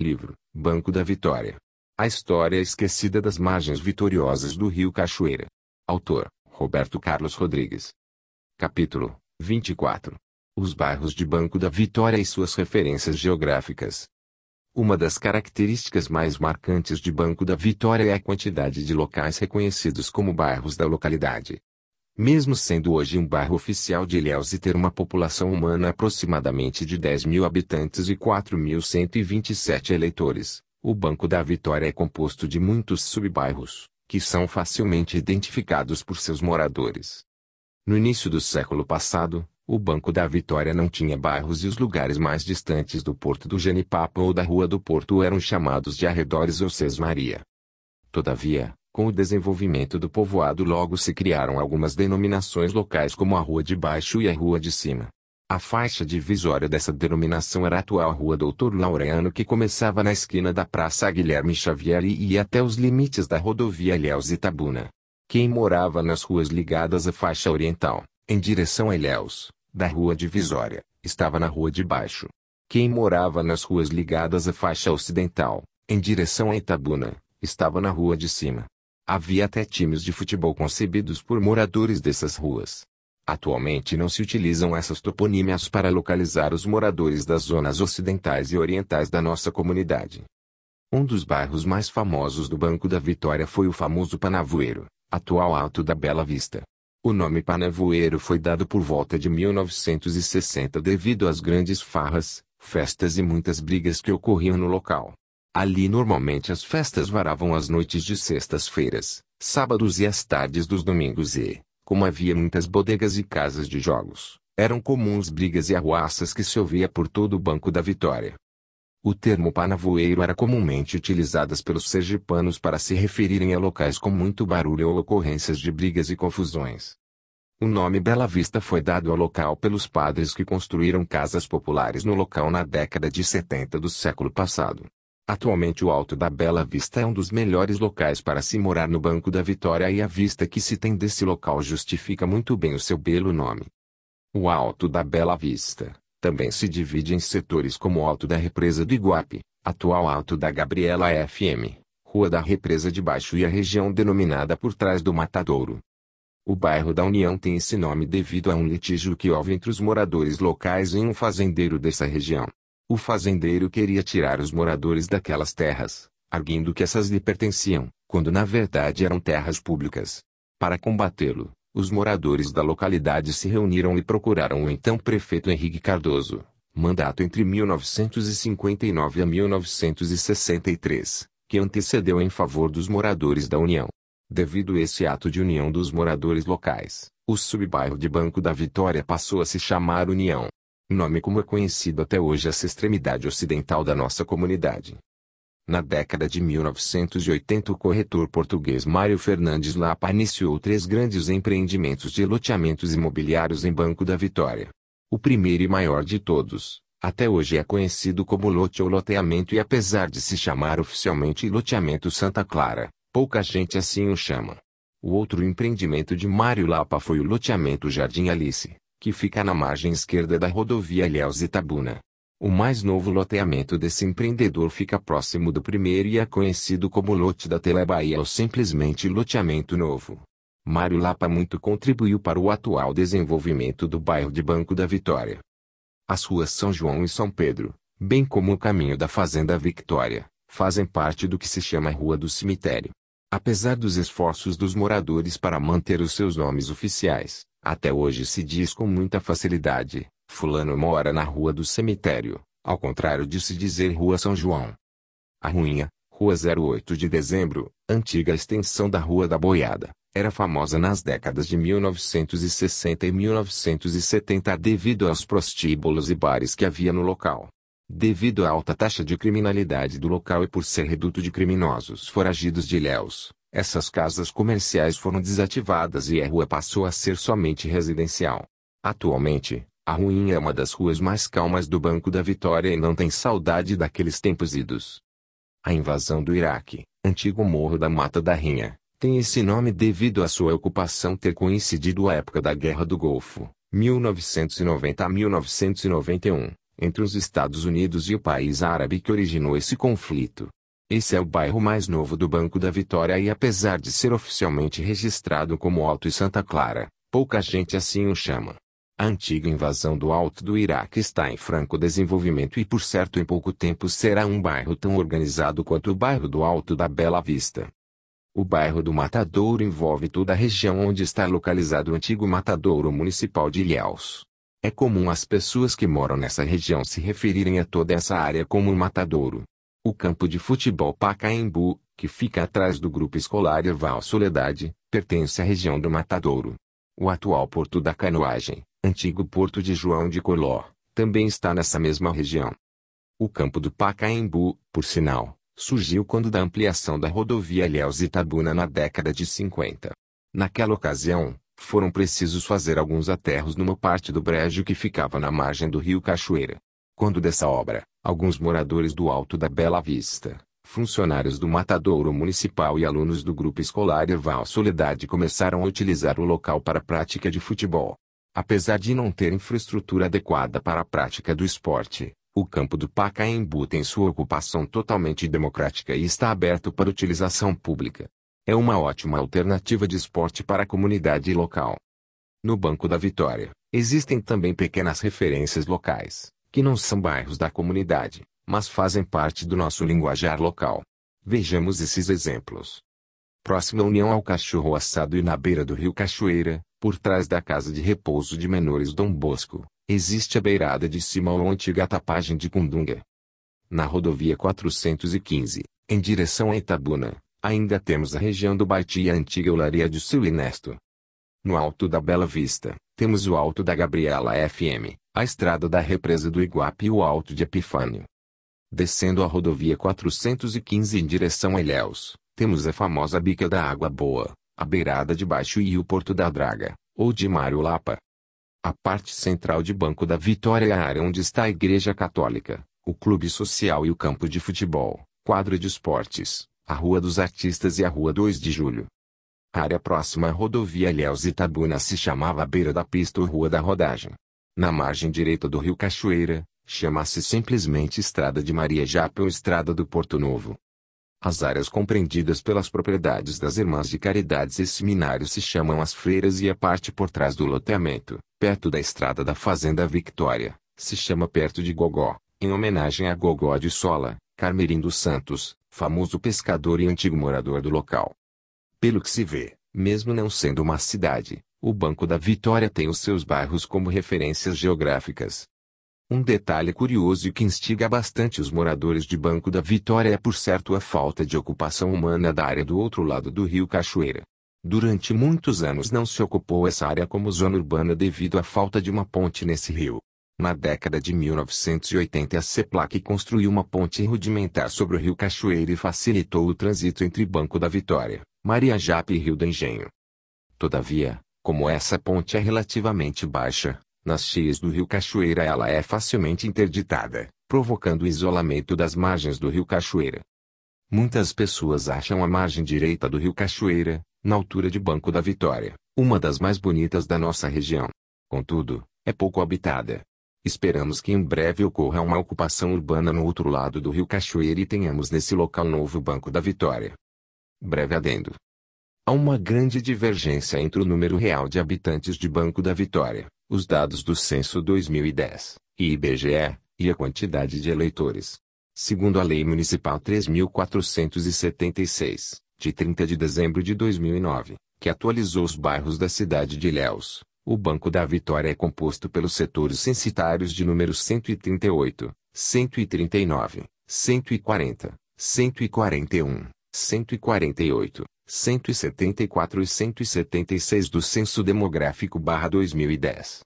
Livro, Banco da Vitória. A história esquecida das margens vitoriosas do rio Cachoeira. Autor, Roberto Carlos Rodrigues. Capítulo 24. Os bairros de Banco da Vitória e suas referências geográficas. Uma das características mais marcantes de Banco da Vitória é a quantidade de locais reconhecidos como bairros da localidade. Mesmo sendo hoje um bairro oficial de Ilhéus e ter uma população humana aproximadamente de 10 mil habitantes e 4.127 eleitores, o Banco da Vitória é composto de muitos subbairros, que são facilmente identificados por seus moradores. No início do século passado, o Banco da Vitória não tinha bairros e os lugares mais distantes do Porto do Genipapo ou da Rua do Porto eram chamados de arredores ou Sesmaria. Todavia, com o desenvolvimento do povoado logo se criaram algumas denominações locais como a Rua de Baixo e a Rua de Cima. A faixa divisória dessa denominação era a atual Rua Doutor Laureano que começava na esquina da Praça Guilherme Xavier e ia até os limites da rodovia Ilhéus Itabuna. Quem morava nas ruas ligadas à faixa oriental, em direção a Ilhéus, da Rua Divisória, estava na Rua de Baixo. Quem morava nas ruas ligadas à faixa ocidental, em direção a Itabuna, estava na Rua de Cima. Havia até times de futebol concebidos por moradores dessas ruas. Atualmente não se utilizam essas toponímias para localizar os moradores das zonas ocidentais e orientais da nossa comunidade. Um dos bairros mais famosos do Banco da Vitória foi o famoso Panavoeiro, atual Alto da Bela Vista. O nome Panavoeiro foi dado por volta de 1960 devido às grandes farras, festas e muitas brigas que ocorriam no local. Ali normalmente as festas varavam as noites de sextas-feiras, sábados e as tardes dos domingos e, como havia muitas bodegas e casas de jogos, eram comuns brigas e arruaças que se ouvia por todo o Banco da Vitória. O termo panavoeiro era comumente utilizado pelos sergipanos para se referirem a locais com muito barulho ou ocorrências de brigas e confusões. O nome Bela Vista foi dado ao local pelos padres que construíram casas populares no local na década de 70 do século passado. Atualmente o Alto da Bela Vista é um dos melhores locais para se morar no Banco da Vitória e a vista que se tem desse local justifica muito bem o seu belo nome. O Alto da Bela Vista também se divide em setores como o Alto da Represa do Iguape, atual Alto da Gabriela FM, Rua da Represa de Baixo e a região denominada por trás do Matadouro. O bairro da União tem esse nome devido a um litígio que houve entre os moradores locais e um fazendeiro dessa região. O fazendeiro queria tirar os moradores daquelas terras, arguindo que essas lhe pertenciam, quando na verdade eram terras públicas. Para combatê-lo, os moradores da localidade se reuniram e procuraram o então prefeito Henrique Cardoso, mandato entre 1959 a 1963, que antecedeu em favor dos moradores da União. Devido a esse ato de união dos moradores locais, o subbairro de Banco da Vitória passou a se chamar União nome como é conhecido até hoje essa extremidade ocidental da nossa comunidade. Na década de 1980 o corretor português Mário Fernandes Lapa iniciou três grandes empreendimentos de loteamentos imobiliários em Banco da Vitória. O primeiro e maior de todos, até hoje é conhecido como lote ou loteamento e apesar de se chamar oficialmente loteamento Santa Clara, pouca gente assim o chama. O outro empreendimento de Mário Lapa foi o loteamento Jardim Alice, que fica na margem esquerda da rodovia Ilhéus Itabuna. O mais novo loteamento desse empreendedor fica próximo do primeiro e é conhecido como lote da Telebahia ou simplesmente loteamento novo. Mário Lapa muito contribuiu para o atual desenvolvimento do bairro de Banco da Vitória. As ruas São João e São Pedro, bem como o caminho da Fazenda Victória, fazem parte do que se chama Rua do Cemitério. Apesar dos esforços dos moradores para manter os seus nomes oficiais, até hoje se diz com muita facilidade, fulano mora na rua do cemitério, ao contrário de se dizer Rua São João. A Ruinha, Rua 08 de Dezembro, antiga extensão da Rua da Boiada, era famosa nas décadas de 1960 e 1970 devido aos prostíbulos e bares que havia no local. Devido à alta taxa de criminalidade do local e por ser reduto de criminosos foragidos de Ilhéus, essas casas comerciais foram desativadas e a rua passou a ser somente residencial. Atualmente, a ruinha é uma das ruas mais calmas do Banco da Vitória e não tem saudade daqueles tempos idos. A invasão do Iraque, antigo Morro da Mata da Rinha, tem esse nome devido à sua ocupação ter coincidido a época da Guerra do Golfo, 1990 a 1991, entre os Estados Unidos e o país árabe que originou esse conflito. Esse é o bairro mais novo do Banco da Vitória e apesar de ser oficialmente registrado como Alto e Santa Clara, pouca gente assim o chama. A antiga invasão do Alto do Iraque está em franco desenvolvimento e por certo em pouco tempo será um bairro tão organizado quanto o bairro do Alto da Bela Vista. O bairro do Matadouro envolve toda a região onde está localizado o antigo Matadouro Municipal de Ilhéus. É comum as pessoas que moram nessa região se referirem a toda essa área como Matadouro. O campo de futebol Pacaembu, que fica atrás do grupo escolar Erval Soledade, pertence à região do Matadouro. O atual Porto da Canoagem, antigo Porto de João de Coló, também está nessa mesma região. O campo do Pacaembu, por sinal, surgiu quando da ampliação da rodovia Ilhéus Itabuna na década de 50. Naquela ocasião, foram precisos fazer alguns aterros numa parte do brejo que ficava na margem do rio Cachoeira. Quando dessa obra, alguns moradores do Alto da Bela Vista, funcionários do Matadouro Municipal e alunos do grupo escolar Erval Soledade começaram a utilizar o local para a prática de futebol. Apesar de não ter infraestrutura adequada para a prática do esporte, o campo do Pacaembu tem sua ocupação totalmente democrática e está aberto para utilização pública. É uma ótima alternativa de esporte para a comunidade local. No Banco da Vitória, existem também pequenas referências locais, que não são bairros da comunidade, mas fazem parte do nosso linguajar local. Vejamos esses exemplos. Próxima União ao Cachorro Assado e na beira do rio Cachoeira, por trás da casa de repouso de menores Dom Bosco, existe a beirada de cima ou antiga tapagem de Cundunga. Na rodovia 415, em direção a Itabuna, ainda temos a região do Baiti e a antiga olaria de Sul Inesto. No alto da Bela Vista, temos o alto da Gabriela FM, a estrada da represa do Iguape e o Alto de Epifânio. Descendo a rodovia 415 em direção a Ilhéus, temos a famosa Bica da Água Boa, a Beirada de Baixo e o Porto da Draga, ou de Mário Lapa. A parte central de Banco da Vitória é a área onde está a Igreja Católica, o Clube Social e o campo de futebol, quadro de esportes, a Rua dos Artistas e a Rua 2 de Julho. A área próxima à rodovia Ilhéus Itabuna se chamava Beira da Pista ou Rua da Rodagem. Na margem direita do rio Cachoeira, chama-se simplesmente Estrada de Maria Japa ou Estrada do Porto Novo. As áreas compreendidas pelas propriedades das Irmãs de Caridades e Seminários se chamam As Freiras e a parte por trás do loteamento, perto da estrada da Fazenda Victória, se chama perto de Gogó, em homenagem a Gogó de Sola, Carmerim dos Santos, famoso pescador e antigo morador do local. Pelo que se vê, mesmo não sendo uma cidade, o Banco da Vitória tem os seus bairros como referências geográficas. Um detalhe curioso e que instiga bastante os moradores de Banco da Vitória é por certo a falta de ocupação humana da área do outro lado do rio Cachoeira. Durante muitos anos não se ocupou essa área como zona urbana devido à falta de uma ponte nesse rio. Na década de 1980 a CEPLAC construiu uma ponte rudimentar sobre o rio Cachoeira e facilitou o trânsito entre Banco da Vitória, Maria Jape e Rio do Engenho. Todavia, como essa ponte é relativamente baixa, nas cheias do rio Cachoeira ela é facilmente interditada, provocando o isolamento das margens do rio Cachoeira. Muitas pessoas acham a margem direita do rio Cachoeira, na altura de Banco da Vitória, uma das mais bonitas da nossa região. Contudo, é pouco habitada. Esperamos que em breve ocorra uma ocupação urbana no outro lado do rio Cachoeira e tenhamos nesse local novo Banco da Vitória. Breve adendo. Há uma grande divergência entre o número real de habitantes de Banco da Vitória, os dados do Censo 2010, e IBGE, e a quantidade de eleitores. Segundo a Lei Municipal 3.476, de 30 de dezembro de 2009, que atualizou os bairros da cidade de Ilhéus, o Banco da Vitória é composto pelos setores censitários de números 138, 139, 140, 141, 148, 174 e 176 do Censo Demográfico/2010.